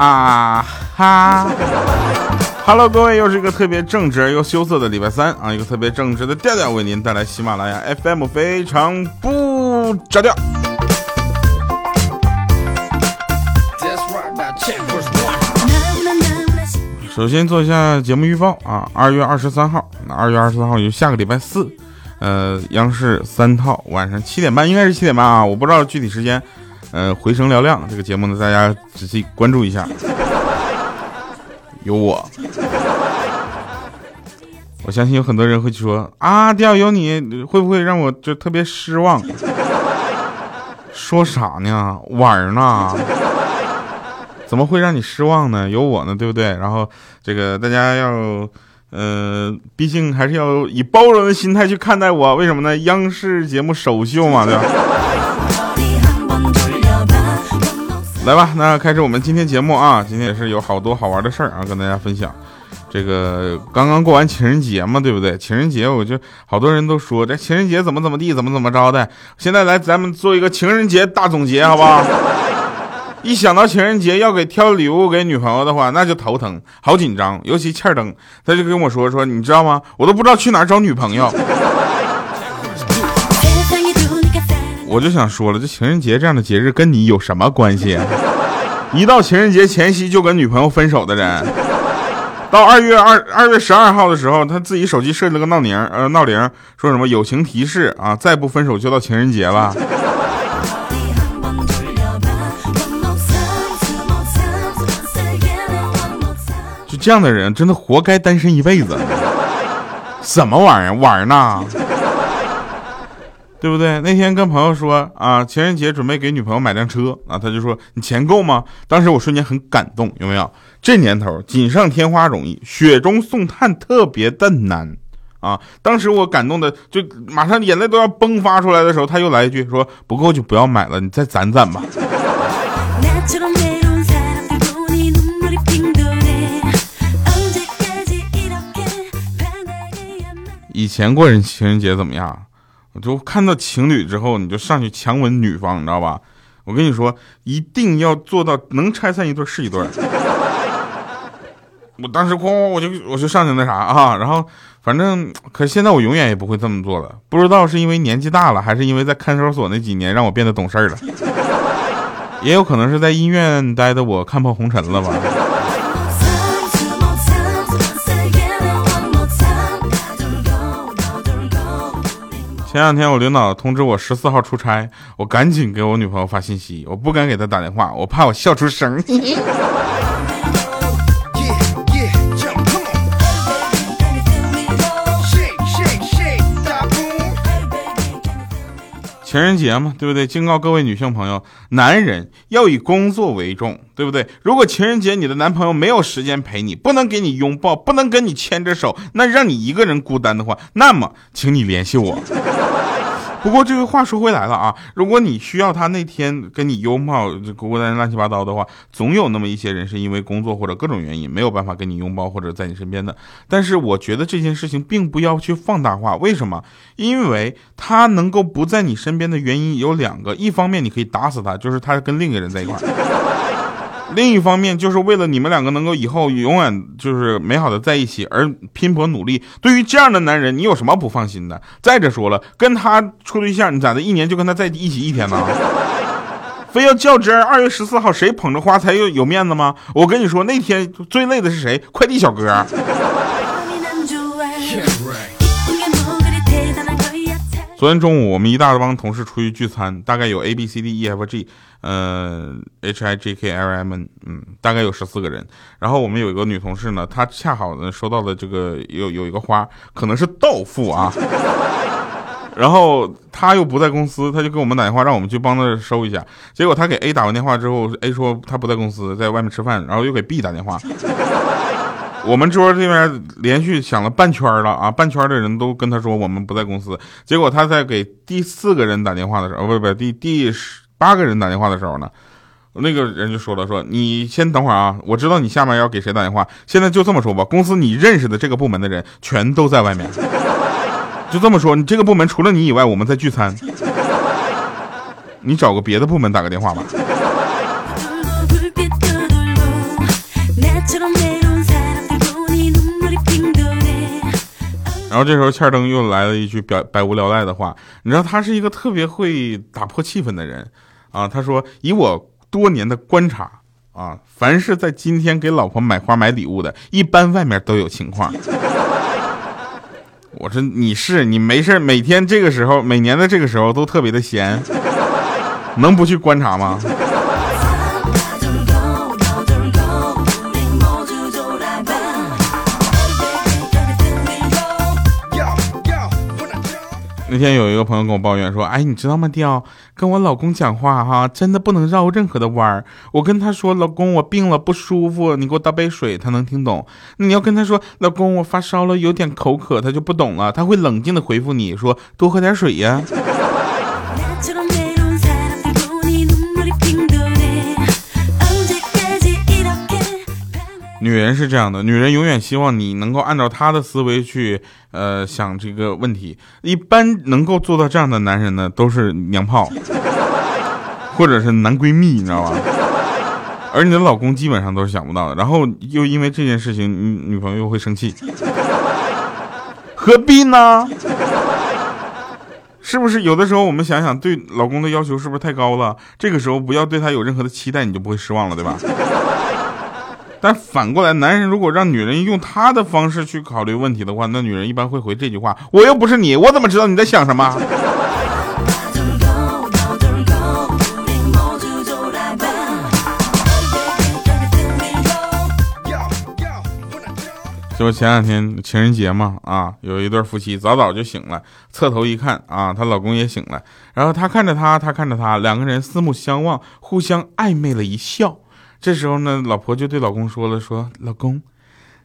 啊哈！Hello，各位，又是一个特别正直而又羞涩的礼拜三啊，一个特别正直的调调为您带来喜马拉雅 FM，非常不着调。首先做一下节目预报啊，二月二十三号，那二月二十三号就下个礼拜四，呃，央视三套晚上七点半，应该是七点半啊，我不知道具体时间。呃，回声嘹亮这个节目呢，大家仔细关注一下。有我，我相信有很多人会说啊，调有你会不会让我就特别失望？说啥呢？玩呢？怎么会让你失望呢？有我呢，对不对？然后这个大家要，呃，毕竟还是要以包容的心态去看待我。为什么呢？央视节目首秀嘛，对吧？来吧，那开始我们今天节目啊！今天也是有好多好玩的事儿啊，跟大家分享。这个刚刚过完情人节嘛，对不对？情人节我就好多人都说这情人节怎么怎么地，怎么怎么着的。现在来咱们做一个情人节大总结，好不好？一想到情人节要给挑礼物给女朋友的话，那就头疼，好紧张。尤其欠儿登，他就跟我说说，你知道吗？我都不知道去哪儿找女朋友。我就想说了，这情人节这样的节日跟你有什么关系？一到情人节前夕就跟女朋友分手的人，到二月二二月十二号的时候，他自己手机设置了个闹铃，呃，闹铃说什么友情提示啊，再不分手就到情人节了。这样的人，真的活该单身一辈子。什么玩意儿玩呢？对不对？那天跟朋友说啊，情人节准备给女朋友买辆车啊，他就说你钱够吗？当时我瞬间很感动，有没有？这年头锦上添花容易，雪中送炭特别的难啊！当时我感动的就马上眼泪都要迸发出来的时候，他又来一句说不够就不要买了，你再攒攒吧。以前过人情人节怎么样？我就看到情侣之后，你就上去强吻女方，你知道吧？我跟你说，一定要做到能拆散一对是一对。我当时哐，我就我就上去那啥啊，然后反正，可现在我永远也不会这么做了。不知道是因为年纪大了，还是因为在看守所那几年让我变得懂事了，也有可能是在医院待的我看破红尘了吧。前两天我领导通知我十四号出差，我赶紧给我女朋友发信息，我不敢给她打电话，我怕我笑出声。情人节嘛，对不对？警告各位女性朋友，男人要以工作为重，对不对？如果情人节你的男朋友没有时间陪你，不能给你拥抱，不能跟你牵着手，那让你一个人孤单的话，那么请你联系我。不过这个话说回来了啊，如果你需要他那天跟你拥抱，这孤单乱七八糟的话，总有那么一些人是因为工作或者各种原因没有办法跟你拥抱或者在你身边的。但是我觉得这件事情并不要去放大化，为什么？因为他能够不在你身边的原因有两个，一方面你可以打死他，就是他跟另一个人在一块另一方面，就是为了你们两个能够以后永远就是美好的在一起而拼搏努力。对于这样的男人，你有什么不放心的？再者说了，跟他处对象，你咋的一年就跟他在一起一天呢？非要较真儿？二月十四号谁捧着花才有有面子吗？我跟你说，那天最累的是谁？快递小哥。昨天中午，我们一大帮同事出去聚餐，大概有 A B C D E F G，呃，H I J K L M N，嗯，大概有十四个人。然后我们有一个女同事呢，她恰好呢收到了这个有有一个花，可能是到付啊。然后她又不在公司，她就给我们打电话，让我们去帮她收一下。结果她给 A 打完电话之后，A 说她不在公司，在外面吃饭，然后又给 B 打电话。我们桌这边连续响了半圈了啊，半圈的人都跟他说我们不在公司。结果他在给第四个人打电话的时候，不不，第第十八个人打电话的时候呢，那个人就说了，说你先等会儿啊，我知道你下面要给谁打电话，现在就这么说吧，公司你认识的这个部门的人全都在外面。就这么说，你这个部门除了你以外，我们在聚餐。你找个别的部门打个电话吧。然后这时候，欠灯又来了一句百百无聊赖的话。你知道他是一个特别会打破气氛的人啊。他说：“以我多年的观察啊，凡是在今天给老婆买花买礼物的，一般外面都有情况。”我说：“你是你没事每天这个时候，每年的这个时候都特别的闲，能不去观察吗？”那天有一个朋友跟我抱怨说：“哎，你知道吗，雕，跟我老公讲话哈，真的不能绕任何的弯儿。我跟他说，老公我病了不舒服，你给我倒杯水，他能听懂。你要跟他说，老公我发烧了，有点口渴，他就不懂了，他会冷静的回复你说，多喝点水呀。”人是这样的，女人永远希望你能够按照她的思维去，呃，想这个问题。一般能够做到这样的男人呢，都是娘炮，或者是男闺蜜，你知道吧？而你的老公基本上都是想不到的。然后又因为这件事情，女女朋友又会生气，何必呢？是不是有的时候我们想想，对老公的要求是不是太高了？这个时候不要对他有任何的期待，你就不会失望了，对吧？但反过来，男人如果让女人用他的方式去考虑问题的话，那女人一般会回这句话：“我又不是你，我怎么知道你在想什么？” 就前两天情人节嘛，啊，有一对夫妻早早就醒了，侧头一看，啊，她老公也醒了，然后她看着他，他看着他，两个人四目相望，互相暧昧了一笑。这时候呢，老婆就对老公说了：“说老公，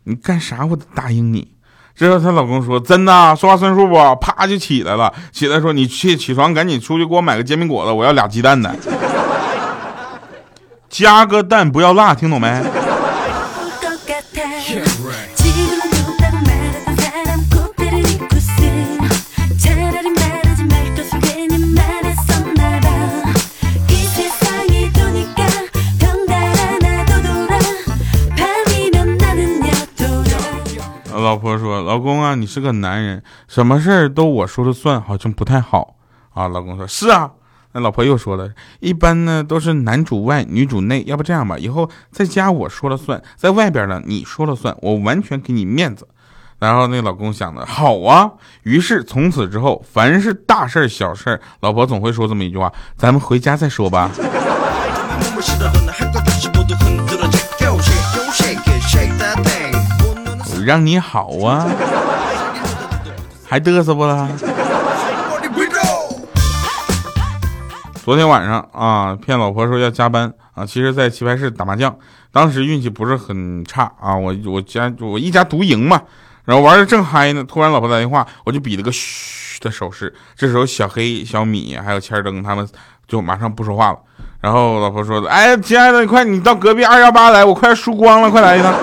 你干啥？我都答应你。”之后她老公说：“真的，说话算数不？”啪就起来了，起来说：“你去起床，赶紧出去给我买个煎饼果子，我要俩鸡蛋的，加个蛋不要辣，听懂没？”老公啊，你是个男人，什么事儿都我说了算，好像不太好啊。”老公说：“是啊。”那老婆又说了：“一般呢都是男主外女主内，要不这样吧，以后在家我说了算，在外边呢你说了算，我完全给你面子。”然后那老公想的好啊，于是从此之后，凡是大事小事老婆总会说这么一句话：“咱们回家再说吧。”让你好啊，还嘚瑟不了？昨天晚上啊，骗老婆说要加班啊，其实在棋牌室打麻将，当时运气不是很差啊，我我家我一家独赢嘛，然后玩的正嗨呢，突然老婆打电话，我就比了个嘘的手势，这时候小黑、小米还有千灯他们就马上不说话了，然后老婆说的，哎，亲爱的，你快你到隔壁二幺八来，我快输光了，快来一趟。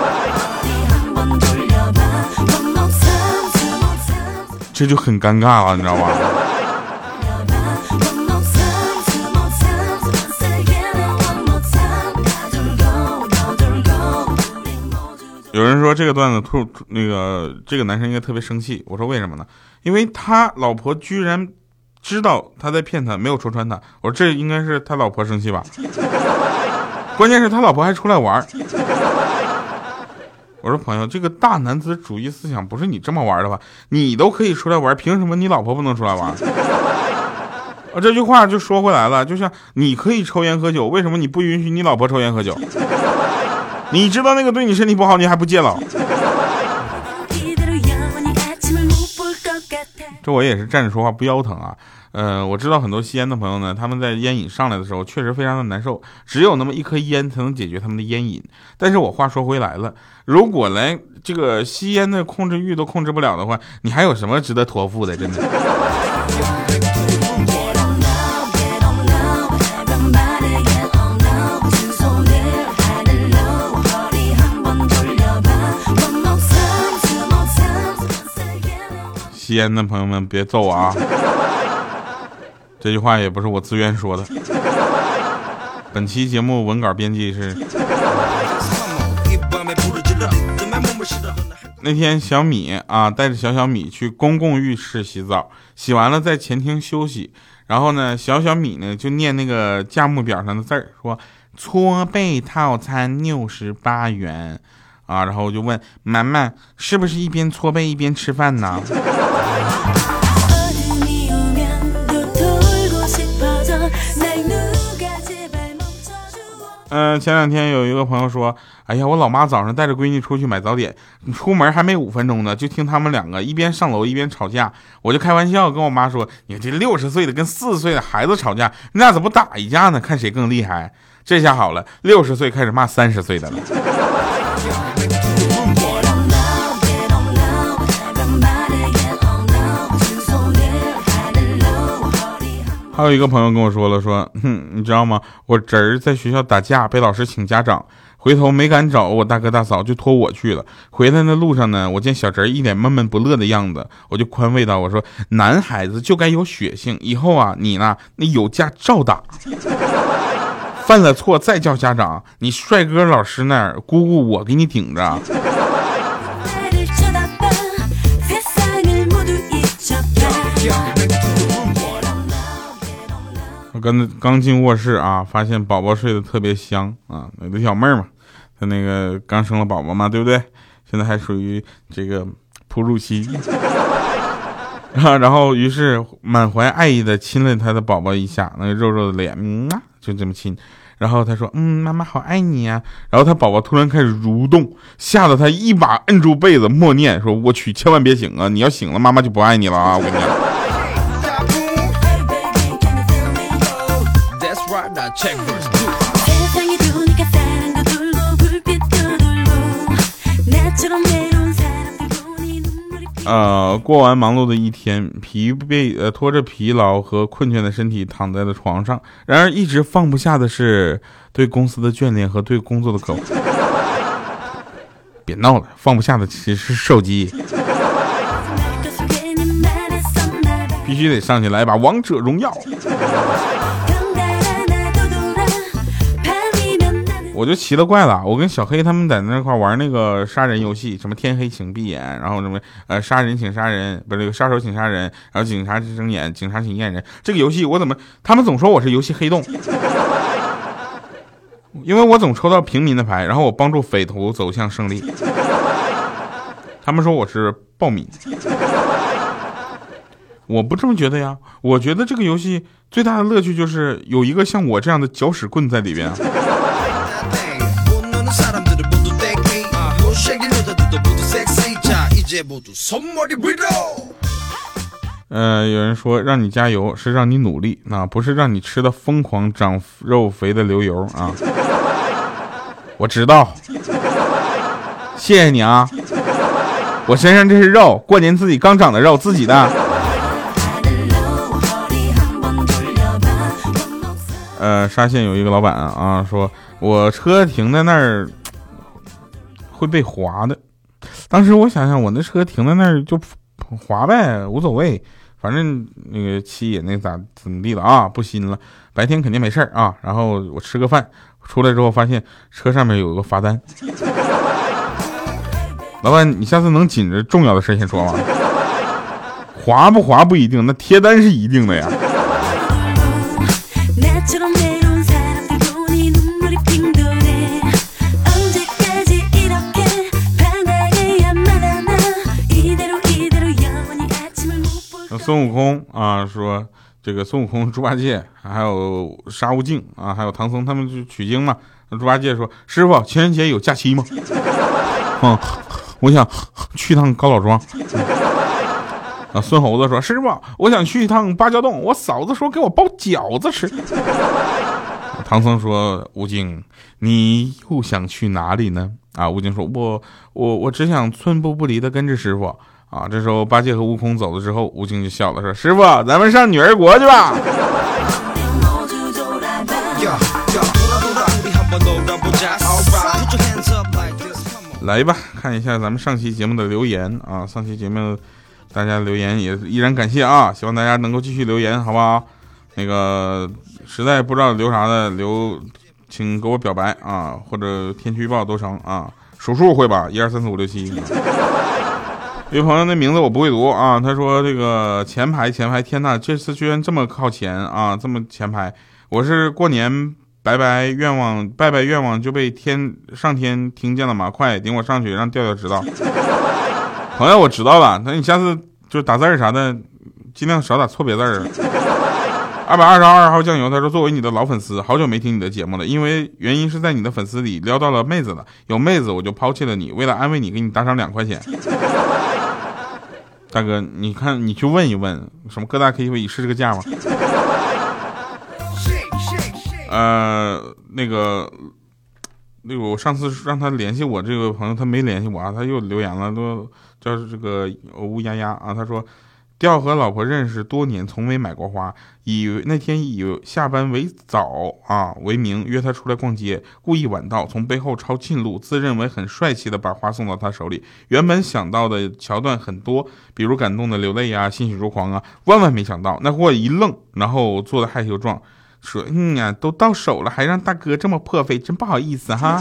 这就很尴尬了，你知道吧？有人说这个段子突那个这个男生应该特别生气。我说为什么呢？因为他老婆居然知道他在骗他，没有戳穿他。我说这应该是他老婆生气吧？关键是他老婆还出来玩。我说朋友，这个大男子主义思想不是你这么玩的吧？你都可以出来玩，凭什么你老婆不能出来玩？啊，这句话就说回来了，就像你可以抽烟喝酒，为什么你不允许你老婆抽烟喝酒？你知道那个对你身体不好，你还不戒了？这我也是站着说话不腰疼啊。呃，我知道很多吸烟的朋友呢，他们在烟瘾上来的时候确实非常的难受，只有那么一颗烟才能解决他们的烟瘾。但是我话说回来了，如果连这个吸烟的控制欲都控制不了的话，你还有什么值得托付的？真的。吸烟的朋友们别揍我啊！这句话也不是我自愿说的。本期节目文稿编辑是。那天小米啊带着小小米去公共浴室洗澡，洗完了在前厅休息。然后呢，小小米呢就念那个价目表上的字儿，说搓背套餐六十八元，啊，然后我就问满满是不是一边搓背一边吃饭呢？嗯，前两天有一个朋友说，哎呀，我老妈早上带着闺女出去买早点，出门还没五分钟呢，就听他们两个一边上楼一边吵架。我就开玩笑跟我妈说，你这六十岁的跟四岁的孩子吵架，那怎么不打一架呢？看谁更厉害。这下好了，六十岁开始骂三十岁的了。还有一个朋友跟我说了，说，哼，你知道吗？我侄儿在学校打架，被老师请家长，回头没敢找我大哥大嫂，就托我去了。回来的路上呢，我见小侄儿一脸闷闷不乐的样子，我就宽慰道：“我说，男孩子就该有血性，以后啊，你呢，那有架照打，犯了错再叫家长。你帅哥老师那儿，姑姑我给你顶着。”我刚刚进卧室啊，发现宝宝睡得特别香啊，有的小妹儿嘛，她那个刚生了宝宝嘛，对不对？现在还属于这个哺乳期，啊，然后于是满怀爱意的亲了他的宝宝一下，那个肉肉的脸，嗯啊，就这么亲，然后他说，嗯，妈妈好爱你呀，然后他宝宝突然开始蠕动，吓得他一把摁住被子，默念说，我去，千万别醒啊，你要醒了，妈妈就不爱你了啊，我跟你讲。呃，过完忙碌的一天，疲惫呃拖着疲劳和困倦的身体躺在了床上。然而，一直放不下的是对公司的眷恋和对工作的渴望。别闹了，放不下的其实是手机。必须得上去来一把王者荣耀。我就奇了怪了，我跟小黑他们在那块玩那个杀人游戏，什么天黑请闭眼，然后什么呃杀人请杀人，不是这个杀手请杀人，然后警察请睁眼，警察请验人。这个游戏我怎么他们总说我是游戏黑洞，因为我总抽到平民的牌，然后我帮助匪徒走向胜利。他们说我是暴民，我不这么觉得呀，我觉得这个游戏最大的乐趣就是有一个像我这样的搅屎棍在里边。呃，有人说让你加油是让你努力，那不是让你吃的疯狂长肉肥的流油啊！我知道，谢谢你啊！我身上这是肉，过年自己刚长的肉，自己的。呃，沙县有一个老板啊，说我车停在那儿会被划的。当时我想想，我那车停在那儿就滑呗，无所谓，反正那个漆也那咋怎么地了啊，不新了，白天肯定没事儿啊。然后我吃个饭，出来之后发现车上面有个罚单。老板，你下次能紧着重要的事先说吗？滑不滑不一定，那贴单是一定的呀。孙悟空啊，说这个孙悟空、猪八戒还有沙悟净啊，还有唐僧，他们去取经嘛。猪八戒说：“师傅，情人节有假期吗？” 嗯，我想去趟高老庄。啊，孙猴子说：“师傅，我想去一趟芭蕉洞，我嫂子说给我包饺子吃。”唐僧说：“悟净，你又想去哪里呢？”啊，悟净说：“我我我只想寸步不离的跟着师傅。”啊，这时候八戒和悟空走了之后，悟净就笑了，说：“师傅，咱们上女儿国去吧。”来吧，看一下咱们上期节目的留言啊。上期节目大家留言也依然感谢啊，希望大家能够继续留言，好不好？那个实在不知道留啥的，留请给我表白啊，或者天气预报都成啊，数数会吧，一二三四五六七。有朋友那名字我不会读啊，他说这个前排前排，天呐，这次居然这么靠前啊，这么前排，我是过年拜拜愿望拜拜愿望就被天上天听见了吗？快顶我上去，让调调知道。朋友，我知道了，那你下次就打字啥的，尽量少打错别字儿。二百二十二号酱油，他说作为你的老粉丝，好久没听你的节目了，因为原因是在你的粉丝里撩到了妹子了，有妹子我就抛弃了你，为了安慰你，给你打赏两块钱。大哥，你看你去问一问，什么各大 KTV 是这个价吗？呃，那个。那个我上次让他联系我这个朋友，他没联系我啊，他又留言了，都叫这个乌丫丫啊。他说，调和老婆认识多年，从未买过花，以那天以下班为早啊为名约他出来逛街，故意晚到，从背后抄近路，自认为很帅气的把花送到他手里。原本想到的桥段很多，比如感动的流泪啊，欣喜若狂啊，万万没想到那货一愣，然后做的害羞状。说嗯呀，都到手了，还让大哥这么破费，真不好意思哈。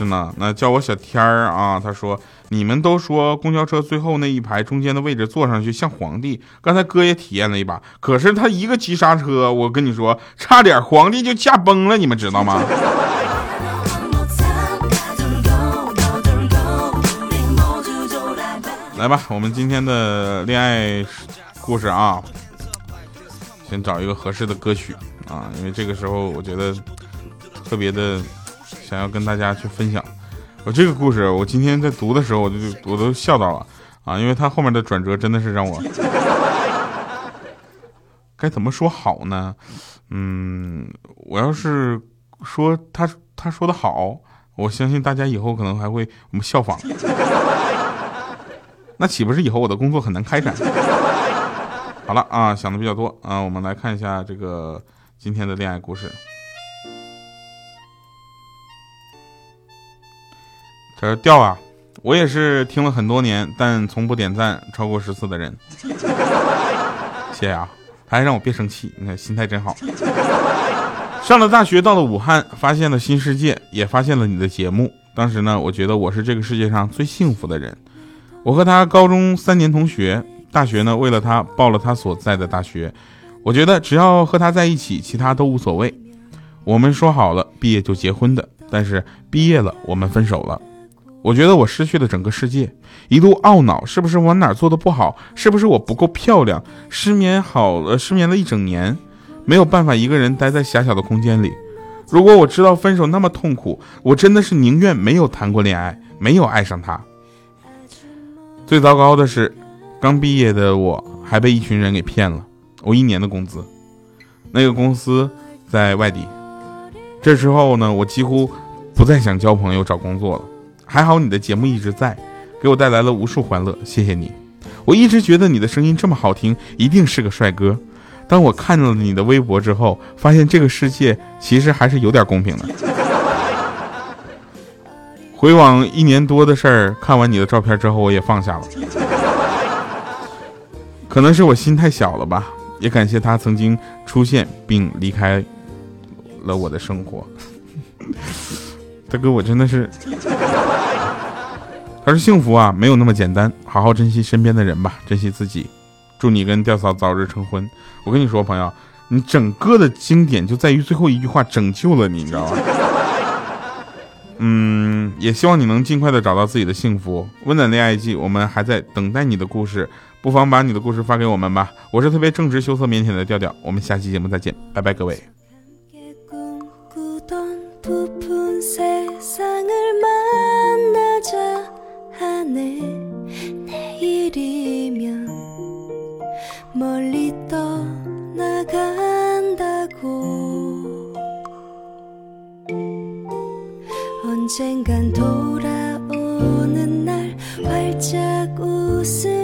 是呢，那叫我小天儿啊。他说，你们都说公交车最后那一排中间的位置坐上去像皇帝，刚才哥也体验了一把，可是他一个急刹车，我跟你说，差点皇帝就驾崩了，你们知道吗？来吧，我们今天的恋爱。故事啊，先找一个合适的歌曲啊，因为这个时候我觉得特别的想要跟大家去分享。我这个故事，我今天在读的时候，我就我都笑到了啊，因为他后面的转折真的是让我 该怎么说好呢？嗯，我要是说他他说的好，我相信大家以后可能还会我们效仿，那岂不是以后我的工作很难开展？好了啊，想的比较多啊，我们来看一下这个今天的恋爱故事。他说：“掉啊，我也是听了很多年，但从不点赞超过十次的人。谢谢啊，他还让我别生气，你看心态真好。上了大学，到了武汉，发现了新世界，也发现了你的节目。当时呢，我觉得我是这个世界上最幸福的人。我和他高中三年同学。”大学呢，为了他报了他所在的大学，我觉得只要和他在一起，其他都无所谓。我们说好了毕业就结婚的，但是毕业了我们分手了。我觉得我失去了整个世界，一度懊恼是不是我哪做的不好，是不是我不够漂亮？失眠好了，失眠了一整年，没有办法一个人待在狭小的空间里。如果我知道分手那么痛苦，我真的是宁愿没有谈过恋爱，没有爱上他。最糟糕的是。刚毕业的我还被一群人给骗了，我一年的工资。那个公司在外地，这时候呢，我几乎不再想交朋友、找工作了。还好你的节目一直在，给我带来了无数欢乐，谢谢你。我一直觉得你的声音这么好听，一定是个帅哥。当我看了你的微博之后，发现这个世界其实还是有点公平的。回往一年多的事儿，看完你的照片之后，我也放下了。可能是我心太小了吧，也感谢他曾经出现并离开了我的生活。大哥，我真的是，他说幸福啊，没有那么简单，好好珍惜身边的人吧，珍惜自己。祝你跟吊嫂早日成婚。我跟你说，朋友，你整个的经典就在于最后一句话拯救了你，你知道吗？嗯，也希望你能尽快的找到自己的幸福。温暖恋爱季，我们还在等待你的故事。不妨把你的故事发给我们吧。我是特别正直、羞涩、腼腆的调调。我们下期节目再见，拜拜，各位。 오늘 내일이면 멀리 떠나간다고. 언젠간 돌아오는 날 활짝 웃을